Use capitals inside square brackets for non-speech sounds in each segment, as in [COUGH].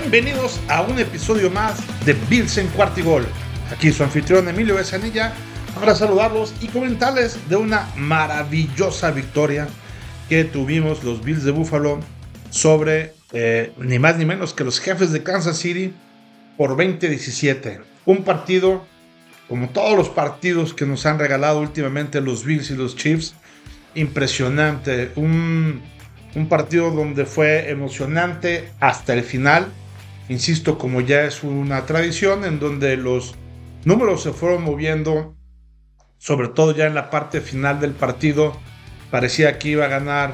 bienvenidos a un episodio más de Bills en Cuartigol. Aquí su anfitrión Emilio Besanilla para saludarlos y comentarles de una maravillosa victoria que tuvimos los Bills de Buffalo sobre eh, ni más ni menos que los jefes de Kansas City por 2017. Un partido como todos los partidos que nos han regalado últimamente los Bills y los Chiefs, impresionante. Un partido donde fue emocionante hasta el final insisto, como ya es una tradición, en donde los números se fueron moviendo, sobre todo ya en la parte final del partido, parecía que iba a ganar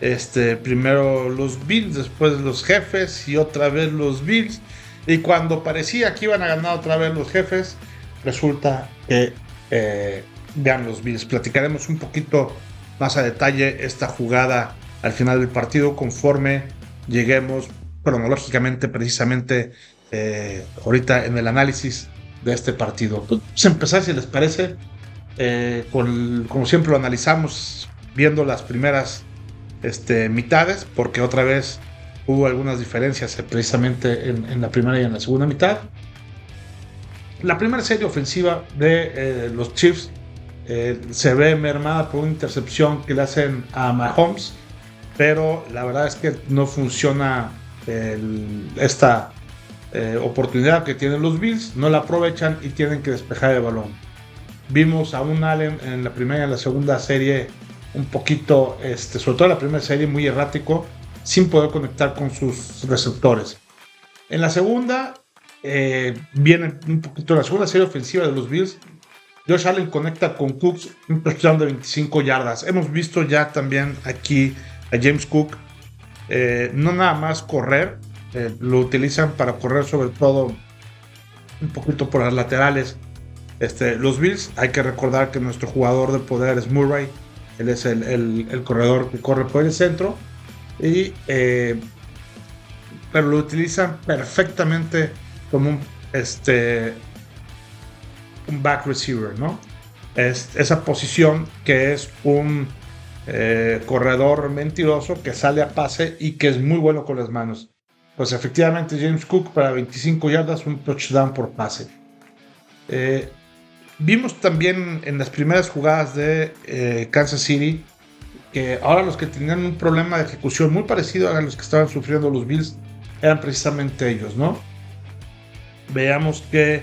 este, primero los Bills, después los jefes y otra vez los Bills. Y cuando parecía que iban a ganar otra vez los jefes, resulta que eh, vean los Bills. Platicaremos un poquito más a detalle esta jugada al final del partido conforme lleguemos cronológicamente precisamente eh, ahorita en el análisis de este partido. Pues empezar, si les parece, eh, con, como siempre lo analizamos viendo las primeras este, mitades, porque otra vez hubo algunas diferencias eh, precisamente en, la primera y en la segunda mitad. La primera serie ofensiva de los Chiefs se ve mermada por una intercepción que le hacen a Mahomes, pero la verdad es que no funciona esta eh, oportunidad que tienen los Bills, no la aprovechan y tienen que despejar el balón. Vimos a un Allen en la primera y en la segunda serie un poquito, este, sobre todo en la primera serie, muy errático, sin poder conectar con sus receptores. En la segunda, eh, viene un poquito la segunda serie ofensiva de los Bills. Josh Allen conecta con Cooks un touchdown de 25 yardas. Hemos visto ya también aquí a James Cook eh, no nada más correr, eh, lo utilizan para correr sobre todo un poquito por las laterales. Este, los Bills, hay que recordar que nuestro jugador de poder es Murray, él es el, corredor que corre por el centro, y, eh, pero lo utilizan perfectamente como un, este, un back receiver, ¿no? Es, esa posición que es un eh, corredor mentiroso que sale a pase y que es muy bueno con las manos. Pues efectivamente James Cook para 25 yardas, un touchdown por pase. Eh, vimos también en las primeras jugadas de eh, Kansas City que ahora los que tenían un problema de ejecución muy parecido a los que estaban sufriendo los Bills eran precisamente ellos, ¿no? Veamos que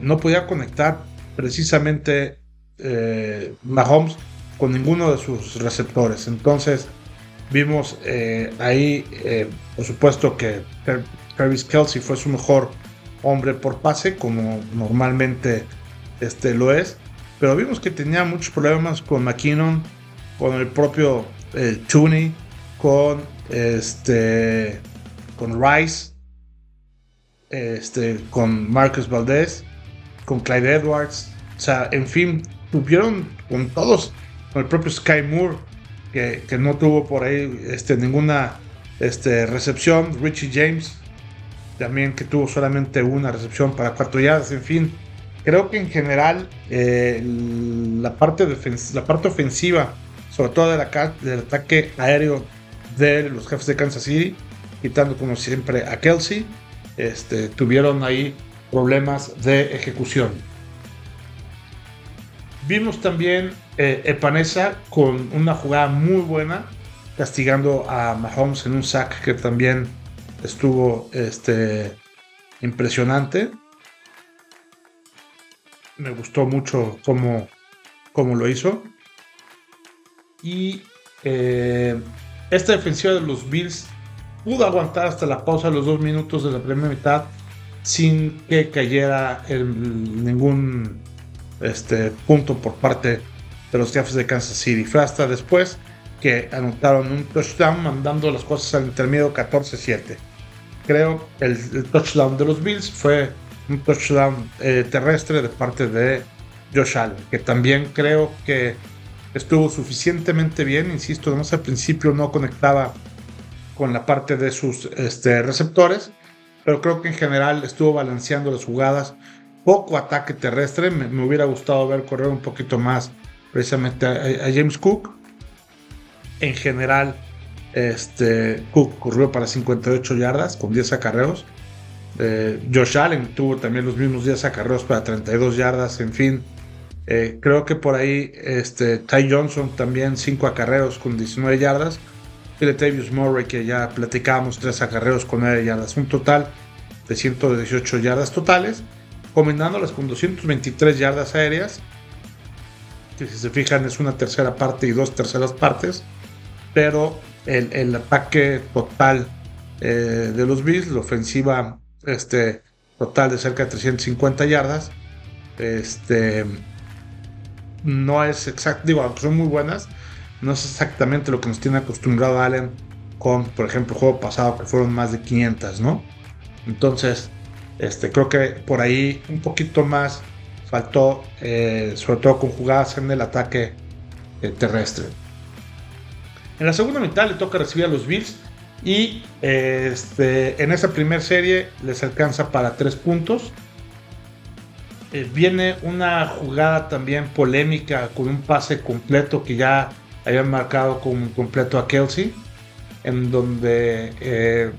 no podía conectar precisamente Mahomes con ninguno de sus receptores. Entonces vimos eh, ahí, eh, por supuesto que Travis Kelsey fue su mejor hombre por pase, como normalmente este, lo es. Pero vimos que tenía muchos problemas con McKinnon, con el propio eh, con, este, con Rice, este, con Marcus Valdez, con Clyde Edwards. O sea, en fin, tuvieron con todos con el propio Sky Moore, que, no tuvo por ahí este, ninguna este, recepción, Richie James, también que tuvo solamente una recepción para cuatro yardas, en fin. Creo que en general eh, la, parte la parte ofensiva, sobre todo del ataque aéreo de los jefes de Kansas City, quitando como siempre a Kelsey, este, tuvieron ahí problemas de ejecución. Vimos también eh, Epanesa con una jugada muy buena, castigando a Mahomes en un sack que también estuvo este, impresionante. Me gustó mucho cómo, cómo lo hizo. Y eh, esta defensiva de los Bills pudo aguantar hasta la pausa, los dos minutos de la primera mitad, sin que cayera ningún este, punto por parte de los jefes de Kansas City. Fue hasta después que anotaron un touchdown mandando las cosas al intermedio 14-7. Creo que el, touchdown de los Bills fue un touchdown eh, terrestre de parte de Josh Allen, que también creo que estuvo suficientemente bien. Insisto, además al principio no conectaba con la parte de sus este, receptores, pero creo que en general estuvo balanceando las jugadas. Poco ataque terrestre, me, me hubiera gustado ver correr un poquito más precisamente a, James Cook. En general, Este, Cook corrió para 58 yardas con 10 acarreos. Eh, Josh Allen tuvo también los mismos 10 acarreos para 32 yardas. En fin, eh, creo que por ahí este, Ty Johnson también 5 acarreos con 19 yardas. Latavius Murray, que ya platicábamos, 3 acarreos con 9 yardas. Un total de 118 yardas totales, combinándolas con 223 yardas aéreas. Que si se fijan es una tercera parte y dos terceras partes. Pero el, ataque total eh, de los Bills, la ofensiva este, total de cerca de 350 yardas, este, no es exacto, digo, son muy buenas, no es exactamente lo que nos tiene acostumbrado Allen con, por ejemplo, el juego pasado que fueron más de 500, ¿no? Entonces, este, creo que por ahí un poquito más faltó, eh, sobre todo con jugadas en el ataque eh, terrestre. En la segunda mitad le toca recibir a los Bills y este, en esa primera serie les alcanza para tres puntos. Eh, viene una jugada también polémica con un pase completo que ya habían marcado como completo a Kelsey, en donde eh,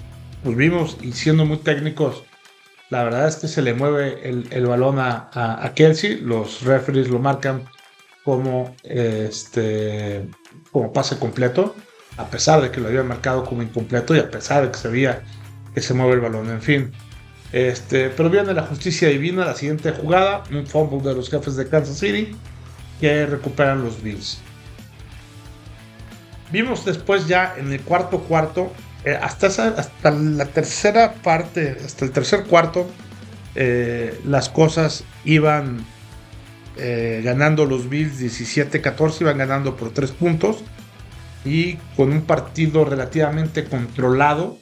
pues vimos y siendo muy técnicos, la verdad es que se le mueve el, balón a, a, Kelsey, los referees lo marcan como, este, como pase completo, a pesar de que lo habían marcado como incompleto y a pesar de que se veía que se mueve el balón, en fin. Este, pero viene la justicia divina, la siguiente jugada, un fumble de los jefes de Kansas City que recuperan los Bills. Vimos después ya en el cuarto cuarto, eh, hasta, hasta la tercera parte, hasta el tercer cuarto, eh, las cosas iban eh, ganando los Bills 17-14, iban ganando por 3 puntos y con un partido relativamente controlado.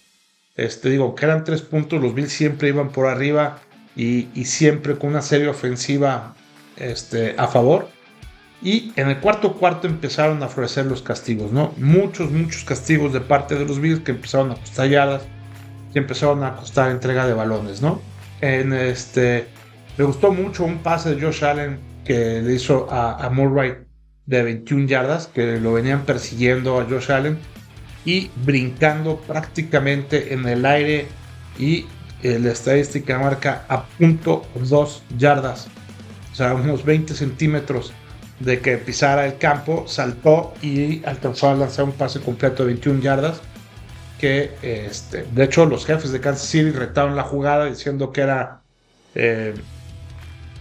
Este, digo, que eran 3 puntos, los Bills siempre iban por arriba y, y siempre con una serie ofensiva este, a favor. Y en el cuarto cuarto empezaron a florecer los castigos, ¿no? Muchos, muchos castigos de parte de los Bills que empezaron a costar yardas, que empezaron a costar entrega de balones, ¿no? En este, me gustó mucho un pase de Josh Allen que le hizo a, a Murray de 21 yardas, que lo venían persiguiendo a Josh Allen y brincando prácticamente en el aire y la estadística marca a punto 2 yardas, o sea, unos 20 centímetros de que pisara el campo, saltó y alcanzó a lanzar un pase completo de 21 yardas. Que este, de hecho los jefes de Kansas City retaron la jugada diciendo que era eh,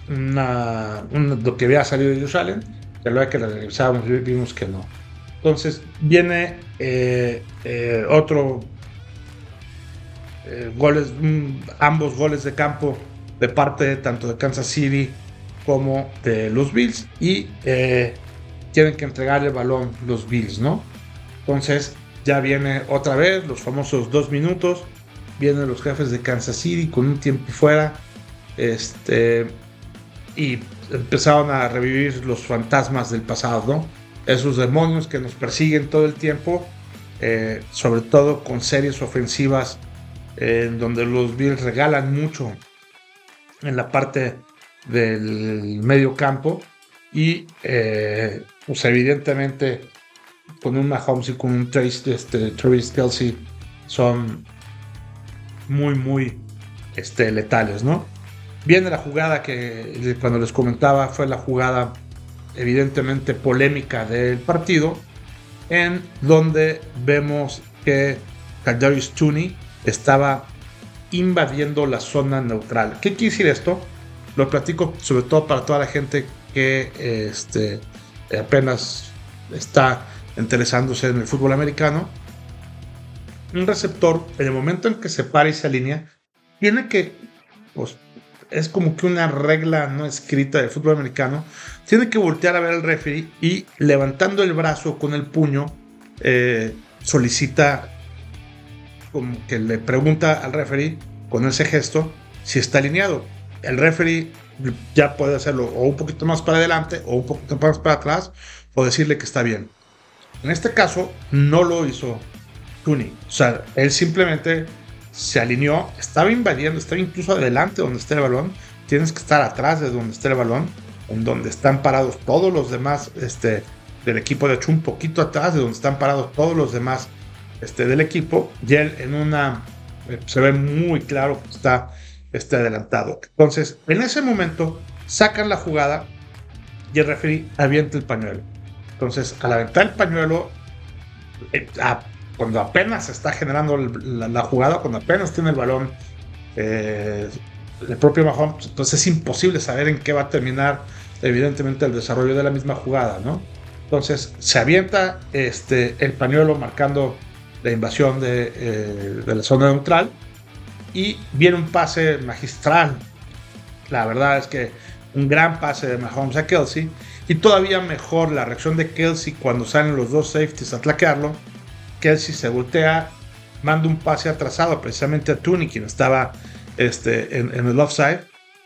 una, lo que había salido de Allen. Que luego que la revisábamos vimos que no. Entonces viene eh, eh, otro goles, ambos goles de campo de parte tanto de Kansas City como de los Bills y eh, tienen que entregar el balón los Bills, ¿no? Entonces ya viene otra vez los famosos dos minutos, vienen los jefes de Kansas City con un tiempo fuera, este, y empezaron a revivir los fantasmas del pasado, ¿no? Esos demonios que nos persiguen todo el tiempo, eh, sobre todo con series ofensivas en donde los Bills regalan mucho en la parte del medio campo y eh, pues evidentemente con un Mahomes y con un Trace, este, Travis Kelsey son muy muy este, letales, ¿no? Viene la jugada que cuando les comentaba fue la jugada evidentemente polémica del partido en donde vemos que Kadarius Tooney estaba invadiendo la zona neutral. ¿Qué quiere decir esto? Lo platico sobre todo para toda la gente que este, apenas está interesándose en el fútbol americano. Un receptor, en el momento en que se para y se alinea, tiene que, pues, es como que una regla no escrita del fútbol americano, tiene que voltear a ver al referee y levantando el brazo con el puño, eh, solicita, como que le pregunta al referee con ese gesto si está alineado el referee ya puede hacerlo o un poquito más para adelante o un poquito más para atrás o decirle que está bien. En este caso no lo hizo Tooney. O sea, él simplemente se alineó, estaba invadiendo, estaba incluso adelante donde está el balón. Tienes que estar atrás de donde está el balón, en donde están parados todos los demás este, del equipo. De hecho, un poquito atrás de donde están parados todos los demás este, del equipo y él en una, eh, se ve muy claro que está este, adelantado. Entonces, en ese momento, sacan la jugada y el referee avienta el pañuelo. Entonces, al aventar el pañuelo, eh, cuando apenas está generando la, jugada, cuando apenas tiene el balón, eh, el propio Mahomes, entonces es imposible saber en qué va a terminar, evidentemente, el desarrollo de la misma jugada, ¿no? Entonces, se avienta este, el pañuelo marcando la invasión de, eh, de la zona neutral y viene un pase magistral. La verdad es que un gran pase de Mahomes a Kelsey y todavía mejor la reacción de Kelsey cuando salen los dos safeties a tlaquearlo. Kelsey se voltea, manda un pase atrasado precisamente a Tooney, quien estaba este, en, el offside,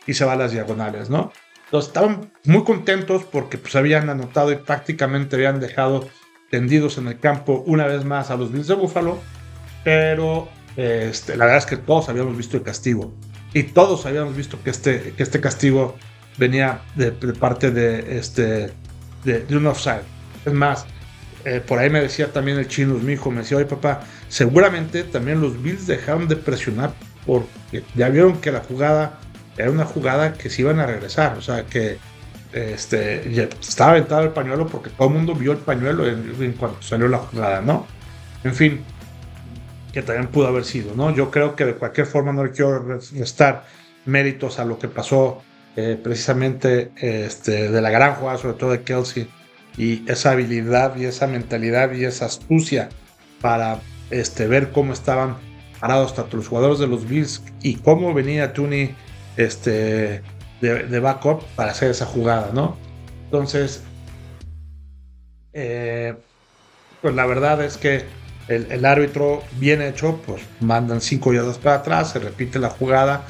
y se va a las diagonales, ¿no? Entonces estaban muy contentos porque pues habían anotado y prácticamente habían dejado tendidos en el campo una vez más a los Bills de Buffalo, pero este, la verdad es que todos habíamos visto el castigo y todos habíamos visto que este, que este castigo venía de, parte de, este, de, un offside. Es más, eh, por ahí me decía también el chino, mi hijo, me decía, oye papá, seguramente también los Bills dejaron de presionar porque ya vieron que la jugada era una jugada que se iban a regresar, o sea que este, estaba aventado el pañuelo porque todo el mundo vio el pañuelo en, en cuanto salió la jugada, ¿no? En fin, que también pudo haber sido, ¿no? Yo creo que de cualquier forma no le quiero restar méritos a lo que pasó eh, precisamente este, de la gran jugada, sobre todo de Kelsey, y esa habilidad y esa mentalidad y esa astucia para este, ver cómo estaban parados tanto los jugadores de los Bills y cómo venía Tooney este, de, backup para hacer esa jugada, ¿no? Entonces, eh, pues la verdad es que el, árbitro bien hecho, pues mandan cinco yardas para atrás, se repite la jugada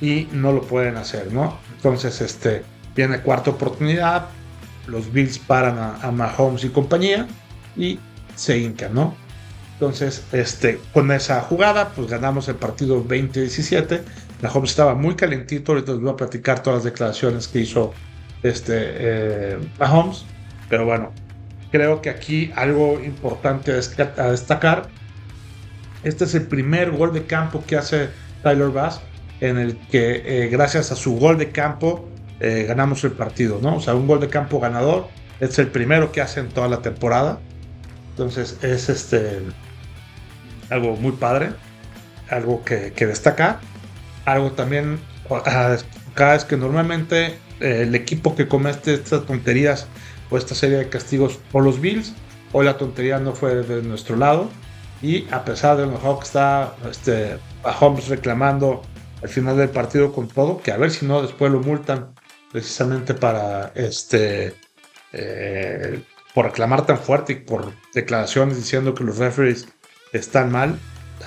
y no lo pueden hacer, ¿no? Entonces, este, viene cuarta oportunidad, los Bills paran a, Mahomes y compañía y se hincan, ¿no? Entonces, este, con esa jugada, pues ganamos el partido 20-17. Mahomes estaba muy calentito, ahorita les voy a platicar todas las declaraciones que hizo este, eh, Mahomes, pero bueno, creo que aquí algo importante a destacar, este es el primer gol de campo que hace Tyler Bass en el que eh, gracias a su gol de campo eh, ganamos el partido, ¿no? O sea, un gol de campo ganador. Es el primero que hace en toda la temporada. Entonces es este algo muy padre, algo que, que destacar. Algo también, cada vez que normalmente eh, el equipo que comete estas tonterías o esta serie de castigos por los Bills, hoy la tontería no fue de nuestro lado. Y a pesar de lo mejor que está este, a Holmes reclamando al final del partido con todo, que a ver si no después lo multan precisamente para este eh, por reclamar tan fuerte y por declaraciones diciendo que los referees están mal.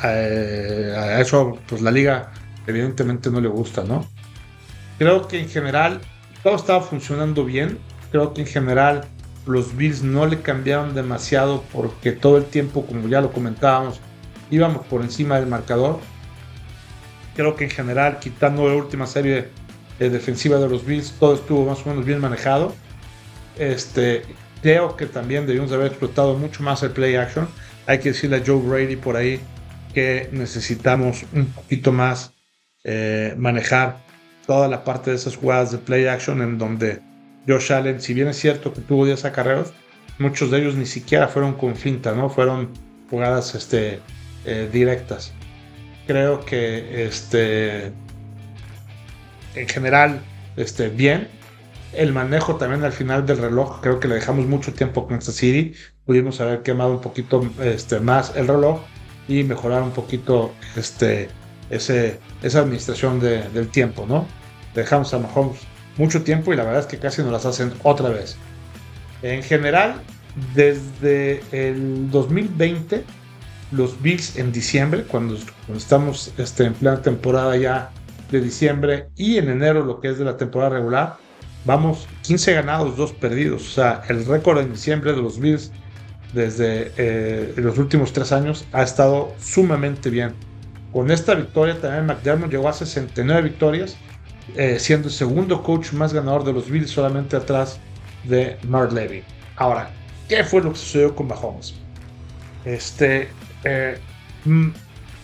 Eh, a eso pues la liga evidentemente no le gusta, ¿no? Creo que en general todo estaba funcionando bien. Creo que en general los Bills no le cambiaron demasiado porque todo el tiempo, como ya lo comentábamos, íbamos por encima del marcador Creo que en general, quitando la última serie eh, defensiva de los Bills, todo estuvo más o menos bien manejado. Este, creo que también debimos haber explotado mucho más el play action. Hay que decirle a Joe Brady por ahí que necesitamos un poquito más eh, manejar toda la parte de esas jugadas de play action en donde Josh Allen, si bien es cierto que tuvo 10 acarreos, muchos de ellos ni siquiera fueron con finta, ¿no? Fueron jugadas este, eh, directas creo que este, en general este, bien. El manejo también al final del reloj, creo que le dejamos mucho tiempo con Kansas City. Pudimos haber quemado un poquito este, más el reloj y mejorar un poquito este, esa administración del tiempo, ¿no? Dejamos a Mahomes mucho tiempo y la verdad es que casi nos las hacen otra vez. En general, desde el 2020 los Bills en diciembre, cuando, estamos este, en plena temporada ya de diciembre y en enero lo que es de la temporada regular, vamos 15 ganados, 2 perdidos. O sea, el récord en diciembre de los Bills desde eh, los últimos 3 años ha estado sumamente bien. Con esta victoria también McDermott llegó a 69 victorias, eh, siendo el segundo coach más ganador de los Bills solamente atrás de Mark Levy. Ahora, ¿qué fue lo que sucedió con Mahomes? Este, eh, mm,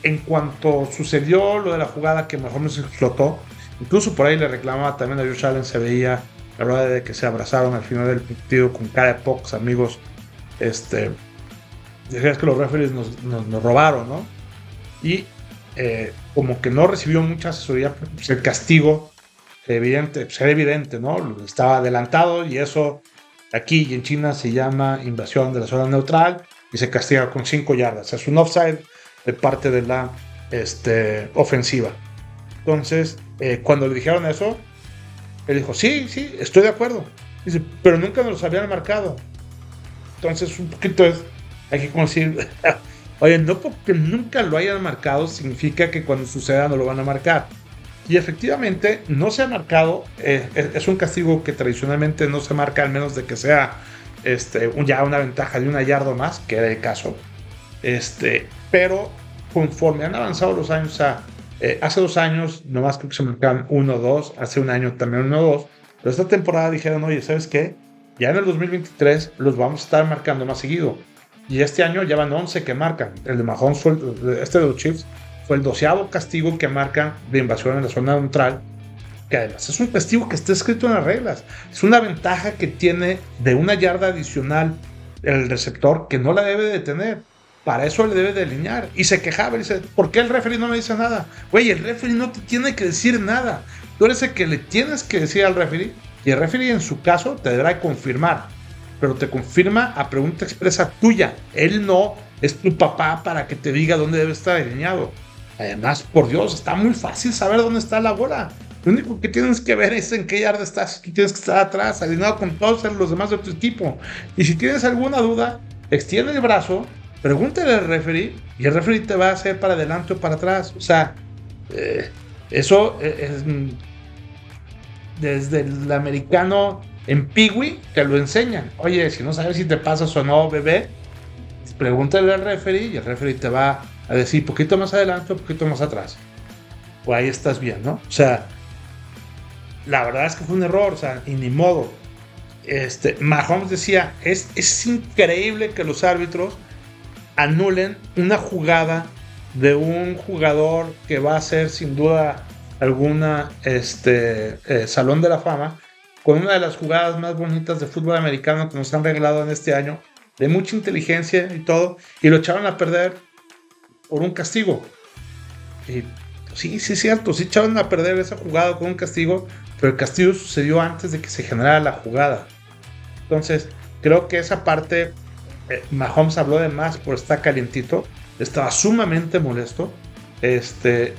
en cuanto sucedió lo de la jugada que se explotó, incluso por ahí le reclamaba también a Josh Allen, se veía la verdad de que se abrazaron al final del partido con cara de pocos amigos. Este, decías que los referees nos, nos, robaron, ¿no? Y eh, como que no recibió mucha asesoría, pues el castigo evidente, pues era evidente, ¿no? Estaba adelantado y eso aquí y en China se llama invasión de la zona neutral y se castiga con 5 yardas. Es un offside de parte de la este, ofensiva. Entonces, eh, cuando le dijeron eso, él dijo, sí, sí, estoy de acuerdo. Dice, pero nunca nos habían marcado. Entonces, un poquito es, hay que decir, [LAUGHS] oye, no porque nunca lo hayan marcado significa que cuando suceda no lo van a marcar. Y efectivamente no se ha marcado, eh, es un castigo que tradicionalmente no se marca al menos de que sea este, ya una ventaja de una yarda más, que era el caso. Este, pero conforme han avanzado los años, eh, hace dos años nomás creo que se marcaban 1-2, hace un año también 1-2, pero esta temporada dijeron, oye, ¿sabes qué? Ya en el 2023 los vamos a estar marcando más seguido. Y este año ya van 11 que marcan. El de Mahomes este de los Chiefs fue el doceavo castigo que marcan de invasión en la zona neutral que además es un castigo que está escrito en las reglas. Es una ventaja que tiene de una yarda adicional el receptor que no la debe de tener. Para eso le debe de alinear. Y se quejaba y dice, ¿por qué el referee no me dice nada? Güey, el referee no te tiene que decir nada. Tú eres el que le tienes que decir al referee. Y el referee en su caso te deberá confirmar. Pero te confirma a pregunta expresa tuya. Él no es tu papá para que te diga dónde debe estar alineado. Además, por Dios, está muy fácil saber dónde está la bola. Lo único que tienes que ver es en qué yarda estás, que tienes que estar atrás, alineado con todos los demás de tu equipo. Y si tienes alguna duda, extiende el brazo, pregúntale al referee y el referee te va a hacer para adelante o para atrás. O sea, eh, eso es, desde el americano en Piwi te lo enseñan. Oye, si no sabes si te pasas o no, bebé, pregúntale al referee y el referee te va a decir poquito más adelante o poquito más atrás. O ahí estás bien, ¿no? O sea, la verdad es que fue un error, o sea, y ni modo. Este, Mahomes decía, es, es increíble que los árbitros anulen una jugada de un jugador que va a ser sin duda alguna este, eh, Salón de la Fama, con una de las jugadas más bonitas de fútbol americano que nos han regalado en este año, de mucha inteligencia y todo, y lo echaron a perder por un castigo. Y sí, sí es cierto, sí echaron a perder esa jugada con un castigo, pero el castigo sucedió antes de que se generara la jugada. Entonces, creo que esa parte, eh, Mahomes habló de más por estar calientito, estaba sumamente molesto. Este,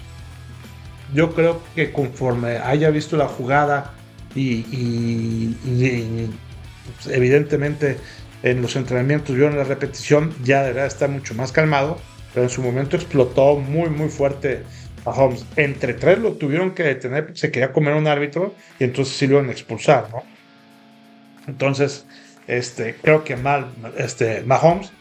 yo creo que conforme haya visto la jugada y, pues, evidentemente en los entrenamientos, yo en la repetición, ya deberá estar mucho más calmado, pero en su momento explotó muy, muy fuerte Mahomes. Entre tres lo tuvieron que detener, se quería comer un árbitro y entonces sí lo iban a expulsar, ¿no? Entonces, este, creo que mal, este, Mahomes,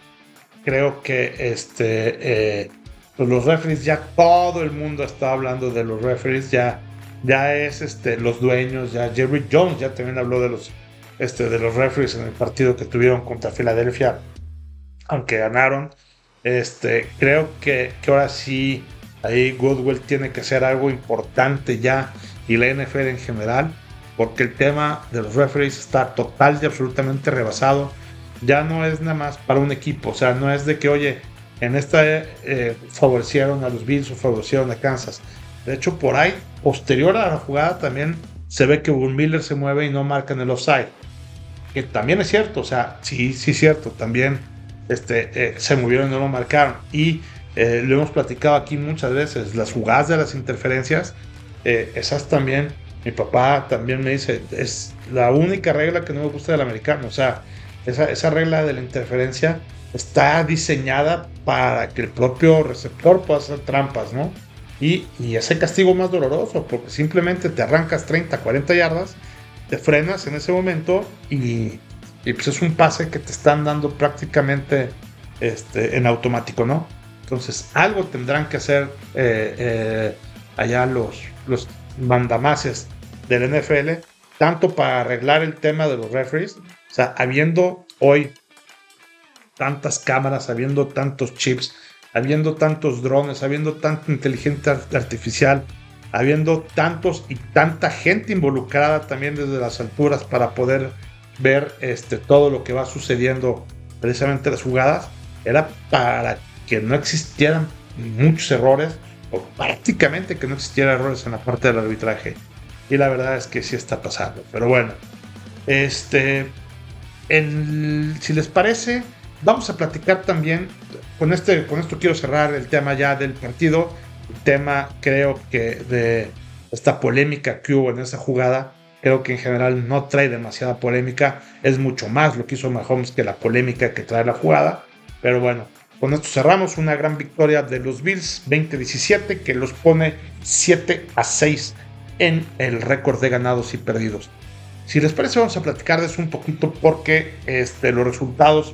creo que este, eh, pues los referees, ya todo el mundo está hablando de los referees, ya, ya es este, los dueños, ya Jerry Jones ya también habló de los, este, de los referees en el partido que tuvieron contra Filadelfia, aunque ganaron. Este, creo que, ahora sí Ahí Goodwill tiene que ser algo importante ya y la NFL en general, porque el tema de los referees está total y absolutamente rebasado. Ya no es nada más para un equipo, o sea, no es de que, oye, en esta eh, favorecieron a los Bills o favorecieron a Kansas. De hecho, por ahí, posterior a la jugada, también se ve que Von Miller se mueve y no marca en el offside. Que también es cierto, o sea, sí, sí es cierto, también este, eh, se movieron y no lo marcaron. Y eh, lo hemos platicado aquí muchas veces, las jugadas de las interferencias, eh, esas también, mi papá también me dice, es la única regla que no me gusta del americano, o sea, esa, esa regla de la interferencia está diseñada para que el propio receptor pueda hacer trampas, ¿no? Y, y, ese castigo más doloroso, porque simplemente te arrancas 30, 40 yardas, te frenas en ese momento y, y pues es un pase que te están dando prácticamente este, en automático, ¿no? Entonces, algo tendrán que hacer eh, eh, allá los, los mandamases del NFL, tanto para arreglar el tema de los referees, o sea, habiendo hoy tantas cámaras, habiendo tantos chips, habiendo tantos drones, habiendo tanta inteligencia artificial, habiendo tantos y tanta gente involucrada también desde las alturas para poder ver este, todo lo que va sucediendo precisamente las jugadas, era para que no existieran muchos errores o prácticamente que no existieran errores en la parte del arbitraje. Y la verdad es que sí está pasando. Pero bueno, este, si les parece, vamos a platicar también. Con, este, con esto quiero cerrar el tema ya del partido. El tema, creo que de esta polémica que hubo en esa jugada. Creo que en general no trae demasiada polémica. Es mucho más lo que hizo Mahomes que la polémica que trae la jugada. Pero bueno, con esto cerramos una gran victoria de los Bills 2017 que los pone 7 a 6 en el récord de ganados y perdidos. Si les parece, vamos a platicarles un poquito porque este, los resultados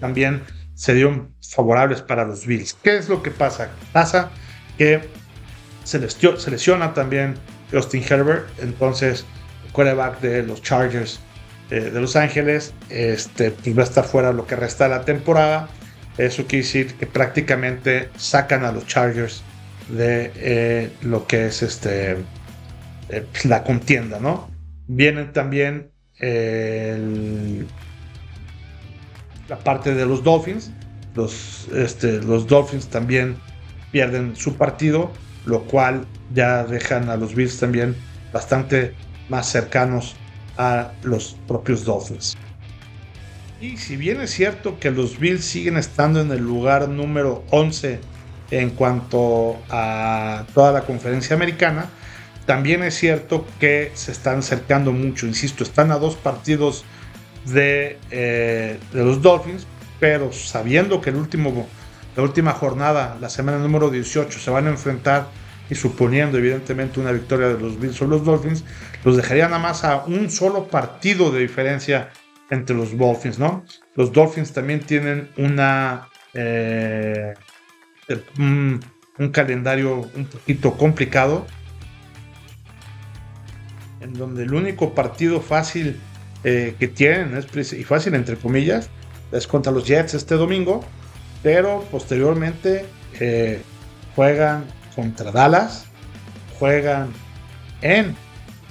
también se dieron favorables para los Bills. ¿Qué es lo que pasa? Pasa que se, lesiona también Justin Herbert, entonces quarterback de los Chargers eh, de Los Ángeles este, va a estar fuera lo que resta de la temporada. Eso quiere decir que prácticamente sacan a los Chargers de eh, lo que es este eh, pues, la contienda, ¿no? Vienen también la parte de los Dolphins. Los, este, los Dolphins también pierden su partido, lo cual ya dejan a los Bills también bastante más cercanos a los propios Dolphins. Y si bien es cierto que los Bills siguen estando en el lugar número 11 en cuanto a toda la conferencia americana, también es cierto que se están acercando mucho, insisto, están a dos partidos de, eh, de los Dolphins, pero sabiendo que el último, la última jornada, la semana número 18, se van a enfrentar y suponiendo evidentemente una victoria de los Bills o los Dolphins, los dejaría nada más a un solo partido de diferencia entre los Dolphins, ¿no? Los Dolphins también tienen una eh, un, calendario un poquito complicado en donde el único partido fácil eh, que tienen, es, y fácil entre comillas, es contra los Jets este domingo, pero posteriormente eh, juegan contra Dallas, juegan en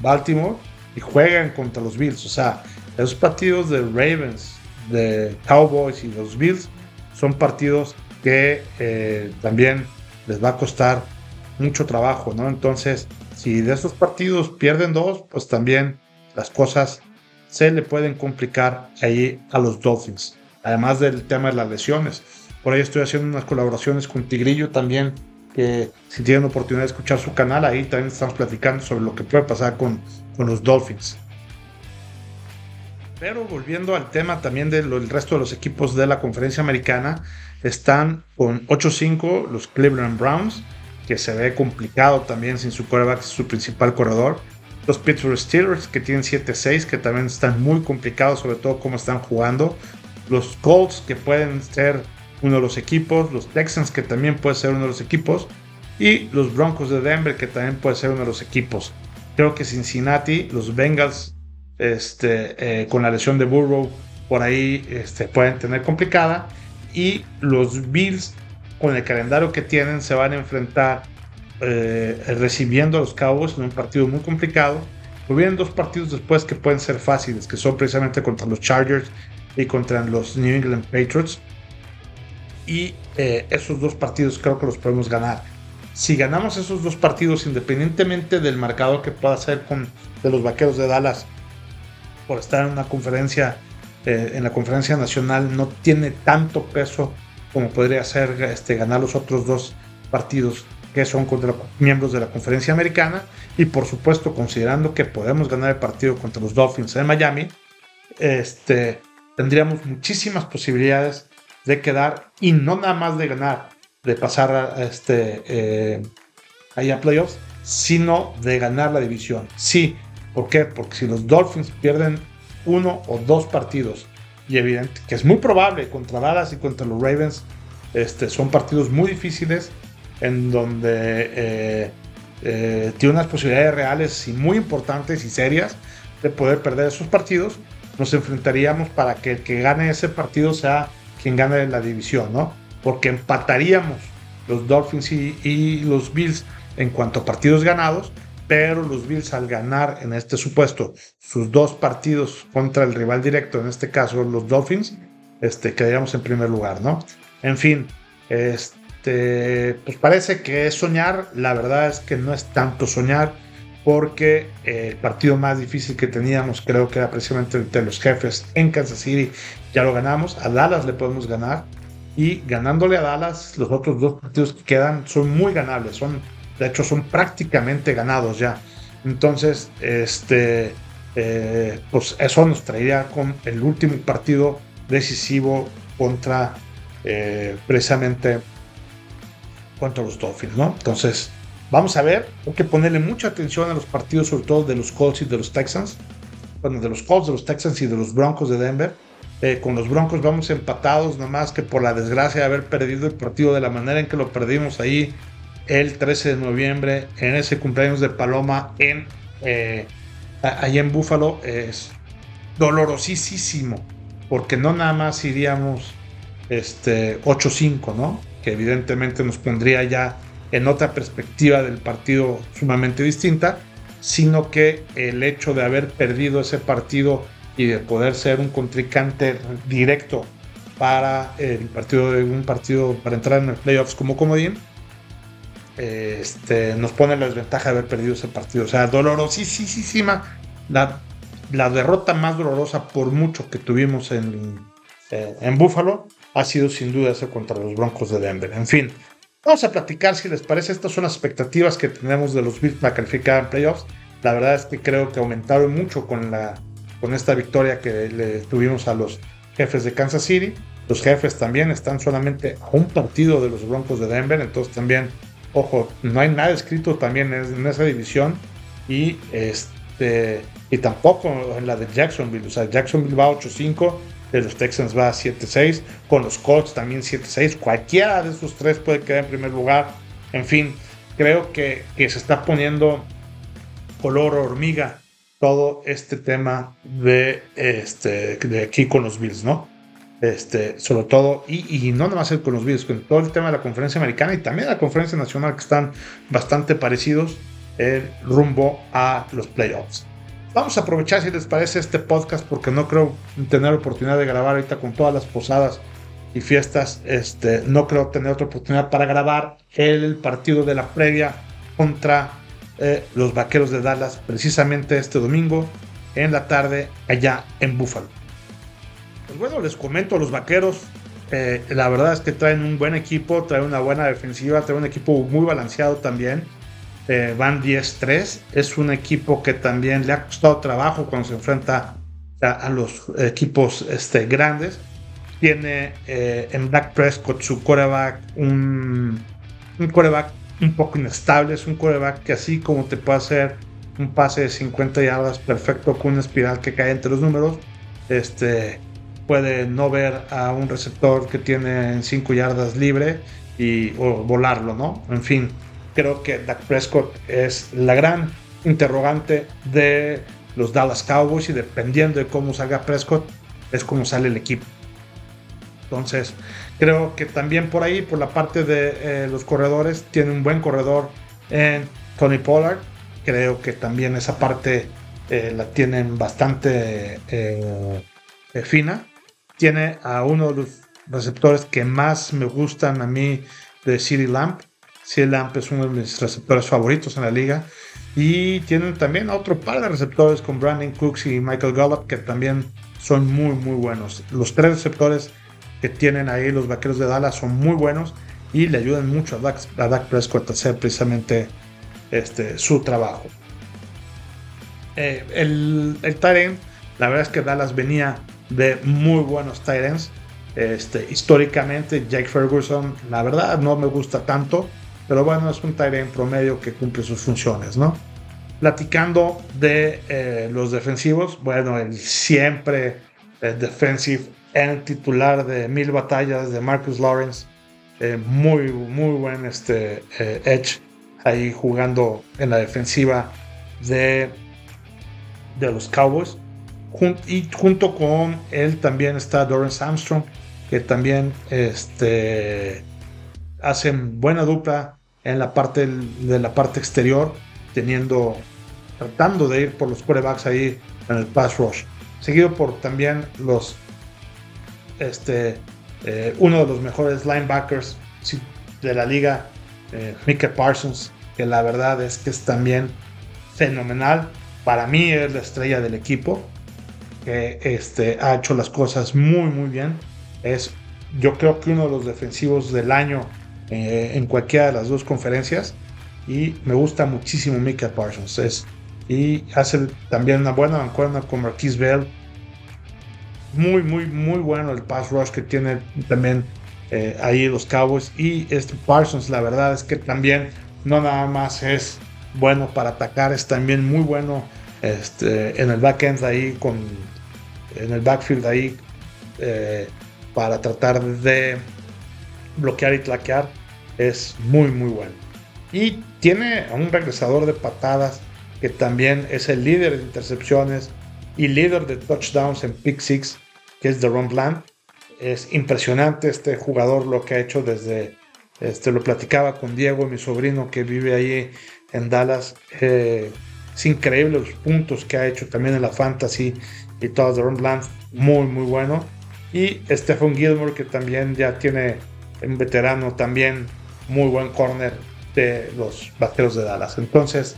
Baltimore y juegan contra los Bills. O sea, esos partidos de Ravens, de Cowboys y los Bills son partidos que eh, también les va a costar mucho trabajo, ¿no? Entonces, si de esos partidos pierden dos, pues también las cosas se le pueden complicar ahí a los Dolphins. Además del tema de las lesiones. Por ahí estoy haciendo unas colaboraciones con Tigrillo también, que si tienen oportunidad de escuchar su canal, ahí también estamos platicando sobre lo que puede pasar con, con los Dolphins. Pero volviendo al tema también del resto de los equipos de la conferencia americana, están con 8-5 los Cleveland Browns, que se ve complicado también sin su quarterback, su principal corredor. Los Pittsburgh Steelers, que tienen 7-6, que también están muy complicados, sobre todo cómo están jugando. Los Colts, que pueden ser uno de los equipos. Los Texans, que también puede ser uno de los equipos. Y los Broncos de Denver, que también puede ser uno de los equipos. Creo que Cincinnati, los Bengals, este, eh, con la lesión de Burrow, por ahí este, pueden tener complicada. Y los Bills con el calendario que tienen, se van a enfrentar eh, recibiendo a los Cowboys en un partido muy complicado. vienen dos partidos después que pueden ser fáciles, que son precisamente contra los Chargers y contra los New England Patriots. Y eh, esos dos partidos creo que los podemos ganar. Si ganamos esos dos partidos, independientemente del marcador que pueda ser con de los Vaqueros de Dallas, por estar en una conferencia, eh, en la conferencia nacional, no tiene tanto peso como podría ser este, ganar los otros dos partidos que son contra los miembros de la conferencia americana y por supuesto considerando que podemos ganar el partido contra los Dolphins en Miami, este, tendríamos muchísimas posibilidades de quedar y no nada más de ganar, de pasar a, este, eh, playoffs, sino de ganar la división. Sí, ¿por qué? Porque si los Dolphins pierden uno o dos partidos y evidente que es muy probable contra Dallas y contra los Ravens. Este, son partidos muy difíciles en donde eh, eh, tiene unas posibilidades reales y muy importantes y serias de poder perder esos partidos. Nos enfrentaríamos para que el que gane ese partido sea quien gane la división, ¿no? porque empataríamos los Dolphins y, los Bills en cuanto a partidos ganados, pero los Bills al ganar en este supuesto sus dos partidos contra el rival directo, en este caso los Dolphins, este, quedaríamos en primer lugar, ¿no? En fin, este, pues parece que es soñar, la verdad es que no es tanto soñar, porque eh, el partido más difícil que teníamos creo que era precisamente entre los jefes en Kansas City, ya lo ganamos, a Dallas le podemos ganar, y ganándole a Dallas, los otros dos partidos que quedan son muy ganables, son, de hecho son prácticamente ganados ya. Entonces, este, eh, pues eso nos traería con el último partido decisivo contra eh, precisamente contra los Dolphins, ¿no? Entonces, vamos a ver, hay que ponerle mucha atención a los partidos, sobre todo de los Colts y de los Texans, bueno, de los Colts, de los Texans y de los Broncos de Denver. Eh, con los Broncos vamos empatados, nomás que por la desgracia de haber perdido el partido de la manera en que lo perdimos ahí el 13 de noviembre, en ese cumpleaños de Paloma, en, eh, ahí en Búfalo, es dolorosísimo, porque no nada más iríamos este, 8-5, ¿no? Que evidentemente nos pondría ya en otra perspectiva del partido sumamente distinta, sino que el hecho de haber perdido ese partido y de poder ser un contrincante directo para el partido de un partido para entrar en el playoffs como comodín este, nos pone la desventaja de haber perdido ese partido. O sea, dolorosísima. La, la derrota más dolorosa por mucho que tuvimos en, eh, en Buffalo ha sido sin duda ese contra los Broncos de Denver. En fin, vamos a platicar si les parece. Estas son las expectativas que tenemos de los Bills para calificar en playoffs. La verdad es que creo que aumentaron mucho con la con esta victoria que le tuvimos a los jefes de Kansas City. Los jefes también están solamente a un partido de los Broncos de Denver, entonces también, ojo, no hay nada escrito también en esa división y este y tampoco en la de Jacksonville, o sea, Jacksonville va 8-5, de los Texans va 7-6, con los Colts también 7-6, cualquiera de esos tres puede quedar en primer lugar. En fin, creo que, que se está poniendo color hormiga todo este tema de, este, de aquí con los Bills, ¿no? Este, sobre todo, y, y no nomás con los Bills, con todo el tema de la conferencia americana y también la conferencia nacional que están bastante parecidos el rumbo a los playoffs. Vamos a aprovechar si les parece este podcast porque no creo tener oportunidad de grabar ahorita con todas las posadas y fiestas. Este, no creo tener otra oportunidad para grabar el partido de la previa contra eh, los Vaqueros de Dallas precisamente este domingo en la tarde allá en Buffalo. Pues bueno, les comento, los Vaqueros, eh, la verdad es que traen un buen equipo, traen una buena defensiva, traen un equipo muy balanceado también. Eh, van 10-3, es un equipo que también le ha costado trabajo cuando se enfrenta a, los equipos este, grandes. Tiene en Black Prescott su coreback, un, un coreback un poco inestable, es un coreback que así como te puede hacer un pase de 50 yardas perfecto con una espiral que cae entre los números, este, puede no ver a un receptor que tiene 5 yardas libre y o volarlo, ¿no? En fin, creo que Dak Prescott es la gran interrogante de los Dallas Cowboys y dependiendo de cómo salga Prescott es como sale el equipo. Entonces, Creo que también por ahí, por la parte de eh, los corredores, tiene un buen corredor en Tony Pollard. Creo que también esa parte eh, la tienen bastante eh, fina. Tiene a uno de los receptores que más me gustan a mí de City Lamp. City Lamp es uno de mis receptores favoritos en la liga. Y tienen también a otro par de receptores con Brandon Cooks y Michael Gallup que también son muy, muy buenos. Los tres receptores que tienen ahí los vaqueros de Dallas son muy buenos y le ayudan mucho a Dak, Prescott a hacer precisamente este, su trabajo. Eh, el, el la verdad es que Dallas venía de muy buenos Tyrants. Este, históricamente, Jake Ferguson, la verdad no me gusta tanto, pero bueno, es un Tyrant promedio que cumple sus funciones, ¿no? Platicando de eh, los defensivos, bueno, el siempre el defensive el titular de Mil Batallas de Marcus Lawrence. Eh, muy, muy buen este, eh, Edge ahí jugando en la defensiva de, de los Cowboys. y junto con él también está Dorrance Armstrong, que también este, hacen buena dupla en la parte de la parte exterior, teniendo, tratando de ir por los quarterbacks ahí en el pass rush. Seguido por también los, este, eh, uno de los mejores linebackers de la liga, eh, Parsons, que la verdad es que es también fenomenal. Para mí es la estrella del equipo, que este, ha hecho las cosas muy, muy bien. Es, yo creo que uno de los defensivos del año eh, en cualquiera de las dos conferencias. Y me gusta muchísimo Mika Parsons. Es, y hace también una buena mancuerna con Marquise Bell. Muy, muy, muy bueno el pass rush que tiene también eh, ahí los Cowboys. Y este Parsons, la verdad es que también no nada más es bueno para atacar, es también muy bueno este, en el backend ahí, con, en el backfield ahí, eh, para tratar de bloquear y tlaquear. Es muy, muy bueno. Y tiene a un regresador de patadas que también es el líder de intercepciones y líder de touchdowns en pick six, que es Ron Bland. Es impresionante este jugador lo que ha hecho desde, este, lo platicaba con Diego, mi sobrino que vive ahí en Dallas. Eh, es increíble los puntos que ha hecho también en la fantasy y todo de Ron Bland, muy, muy bueno. Y Stephen Gilmore, que también ya tiene un veterano también muy buen corner de los bateros de Dallas. Entonces,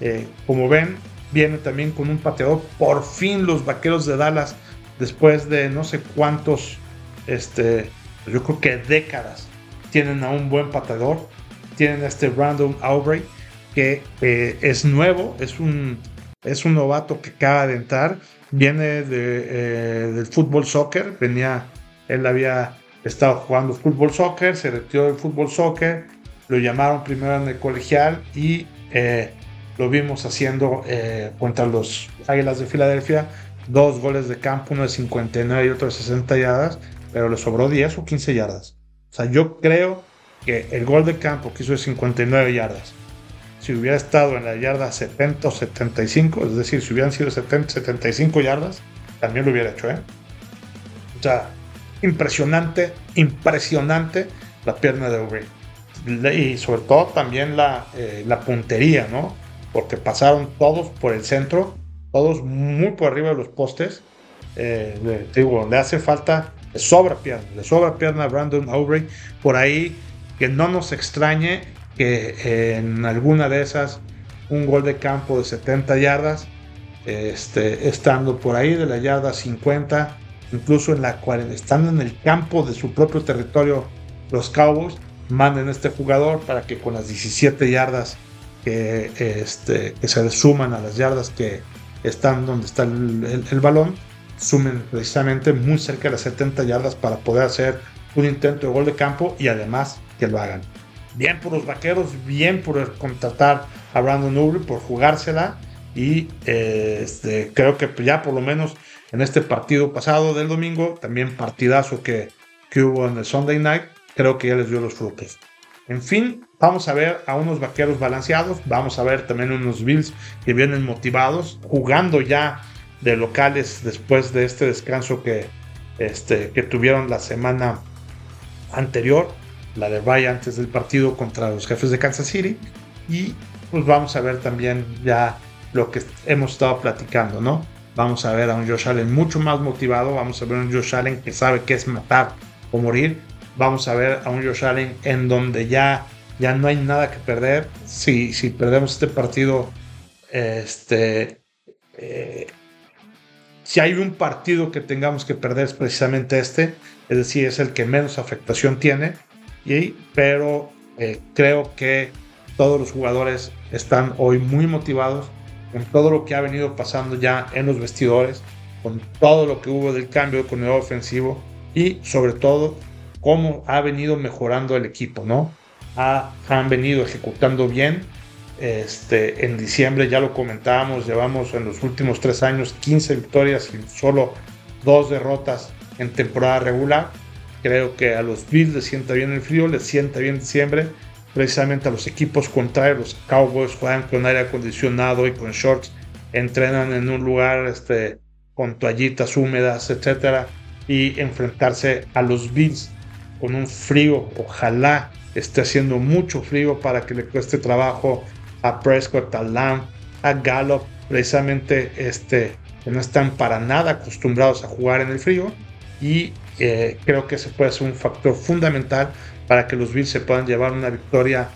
eh, como ven, viene también con un pateador. Por fin los vaqueros de Dallas, después de no sé cuántos, este, yo creo que décadas, tienen a un buen pateador. Tienen a este Brandon Aubrey, que eh, es nuevo, es un, es un novato que acaba de entrar. Viene eh, del fútbol soccer, venía, él había estaba jugando fútbol soccer, se retiró del fútbol soccer, lo llamaron primero en el colegial y eh, lo vimos haciendo eh, contra los Águilas de Filadelfia, dos goles de campo, uno de 59 y otro de 60 yardas, pero le sobró 10 o 15 yardas. O sea, yo creo que el gol de campo que hizo de 59 yardas, si hubiera estado en la yarda 70 o 75, es decir, si hubieran sido 70, 75 yardas, también lo hubiera hecho, ¿eh? O sea, impresionante, impresionante la pierna de Aubrey. Y sobre todo también la, eh, la puntería, ¿no? Porque pasaron todos por el centro, todos muy por arriba de los postes. Eh, le, digo, le hace falta, le sobra pierna, le sobra pierna a Brandon Aubrey. Por ahí, que no nos extrañe que en alguna de esas, un gol de campo de 70 yardas, este, estando por ahí de la yarda 50, incluso en la cual estando en el campo de su propio territorio los Cowboys manden a este jugador para que con las 17 yardas que, este, que se suman a las yardas que están donde está el, balón, sumen precisamente muy cerca de las 70 yardas para poder hacer un intento de gol de campo y además que lo hagan. Bien por los vaqueros, bien por contratar a Brandon Uber, por jugársela y este, creo que ya por lo menos en este partido pasado del domingo, también partidazo que, que hubo en el Sunday Night, creo que ya les dio los frutos. En fin, vamos a ver a unos vaqueros balanceados, vamos a ver también unos Bills que vienen motivados, jugando ya de locales después de este descanso que, este, que tuvieron la semana anterior, la de Ryan antes del partido contra los jefes de Kansas City. Y pues vamos a ver también ya lo que hemos estado platicando, ¿no? Vamos a ver a un Josh Allen mucho más motivado. Vamos a ver a un Josh Allen que sabe qué es matar o morir. Vamos a ver a un Josh Allen en donde ya, ya no hay nada que perder. Si, si perdemos este partido, este, eh, si hay un partido que tengamos que perder es precisamente este. Es decir, es el que menos afectación tiene. Y, pero eh, creo que todos los jugadores están hoy muy motivados con todo lo que ha venido pasando ya en los vestidores, con todo lo que hubo del cambio con el ofensivo y sobre todo cómo ha venido mejorando el equipo, ¿no? Ha, han venido ejecutando bien. Este, en diciembre ya lo comentábamos, llevamos en los últimos tres años 15 victorias y solo dos derrotas en temporada regular. Creo que a los Bills les sienta bien el frío, les sienta bien diciembre precisamente a los equipos contrarios. Los Cowboys juegan con aire acondicionado y con shorts, entrenan en un lugar este, con toallitas húmedas, etc. y enfrentarse a los Bills con un frío. Ojalá esté haciendo mucho frío para que le cueste trabajo a Prescott, a Lamb, a Gallup, precisamente este, no están para nada acostumbrados a jugar en el frío. Y eh, creo que ese puede ser un factor fundamental para que los Bills se puedan llevar una victoria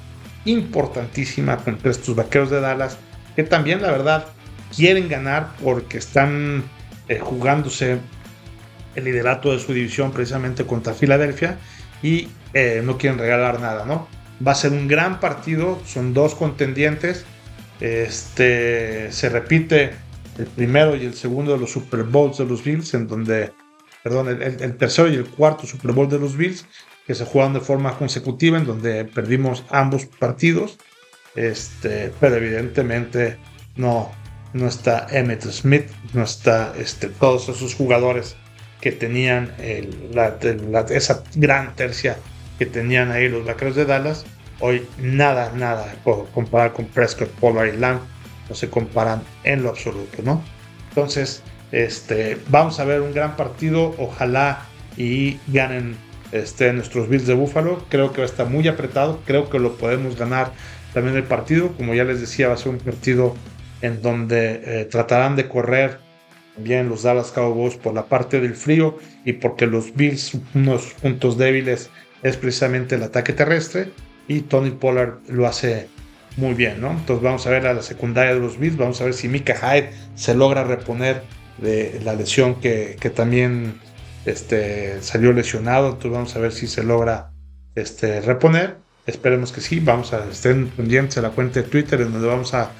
importantísima contra estos vaqueros de Dallas, que también la verdad quieren ganar porque están eh, jugándose el liderato de su división precisamente contra Filadelfia y eh, no quieren regalar nada, ¿no? Va a ser un gran partido, son dos contendientes, este, se repite el primero y el segundo de los Super Bowls de los Bills, en donde, perdón, el, tercero y el cuarto Super Bowl de los Bills, que se jugaron de forma consecutiva, en donde perdimos ambos partidos, este, pero evidentemente no, no está Emmett Smith, no está este, todos esos jugadores que tenían esa gran tercia que tenían ahí los vaqueros de Dallas. Hoy nada, nada comparar con Prescott, Pollard y Lamb, no se comparan en lo absoluto, ¿no? Entonces, este, vamos a ver un gran partido, ojalá y ganen este, nuestros Bills de Buffalo. Creo que va a estar muy apretado, creo que lo podemos ganar también el partido. Como ya les decía, va a ser un partido en donde eh, tratarán de correr bien los Dallas Cowboys por la parte del frío y porque los Bills, unos puntos débiles es precisamente el ataque terrestre y Tony Pollard lo hace muy bien, ¿no? Entonces vamos a ver a la secundaria de los Bills, vamos a ver si Mika Hyde se logra reponer de la lesión que, también este, salió lesionado, entonces vamos a ver si se logra este, reponer. Esperemos que sí, vamos a estén pendientes a la cuenta de Twitter en donde vamos a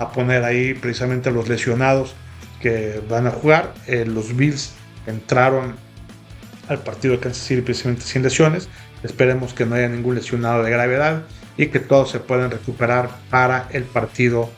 a poner ahí precisamente los lesionados que van a jugar. Eh, los Bills entraron al partido de Kansas City precisamente sin lesiones. Esperemos que no haya ningún lesionado de gravedad y que todos se puedan recuperar para el partido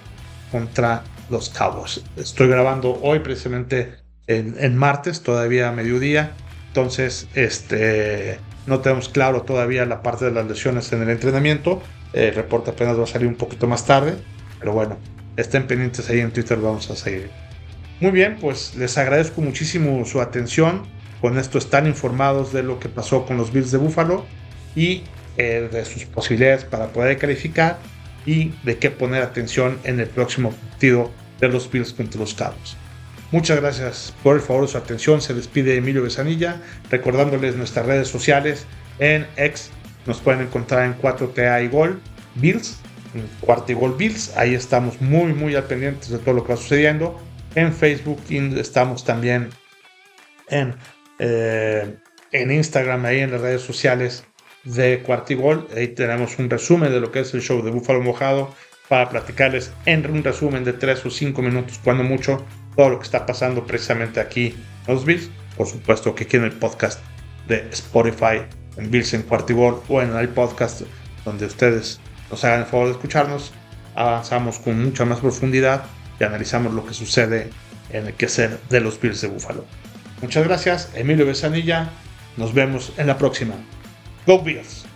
contra los Cowboys. Estoy grabando hoy precisamente en, martes, todavía a mediodía. Entonces, este, no tenemos claro todavía la parte de las lesiones en el entrenamiento. El reporte apenas va a salir un poquito más tarde. Pero bueno, Estén pendientes ahí en Twitter, vamos a seguir. Muy bien, pues les agradezco muchísimo su atención. Con esto están informados de lo que pasó con los Bills de Buffalo y eh, de sus posibilidades para poder calificar y de qué poner atención en el próximo partido de los Bills contra los Cowboys. Muchas gracias por el favor de su atención. Se despide Emilio Besanilla, recordándoles nuestras redes sociales en X. Nos pueden encontrar en 4TA y Gol, Bills, Cuartigol Bills. Ahí estamos muy, muy al pendientes de todo lo que va sucediendo. En Facebook estamos también en, eh, en Instagram, ahí en las redes sociales de Cuartigol. Ahí tenemos un resumen de lo que es el show de Búfalo Mojado para platicarles en un resumen de 3 o 5 minutos, cuando mucho, todo lo que está pasando precisamente aquí en los Bills. Por supuesto que aquí en el podcast de Spotify, en Bills en Cuartigol o en el podcast donde ustedes nos hagan el favor de escucharnos, avanzamos con mucha más profundidad y analizamos lo que sucede en el quehacer de los Bills de Búfalo. Muchas gracias, Emilio Besanilla. Nos vemos en la próxima. Go Bills.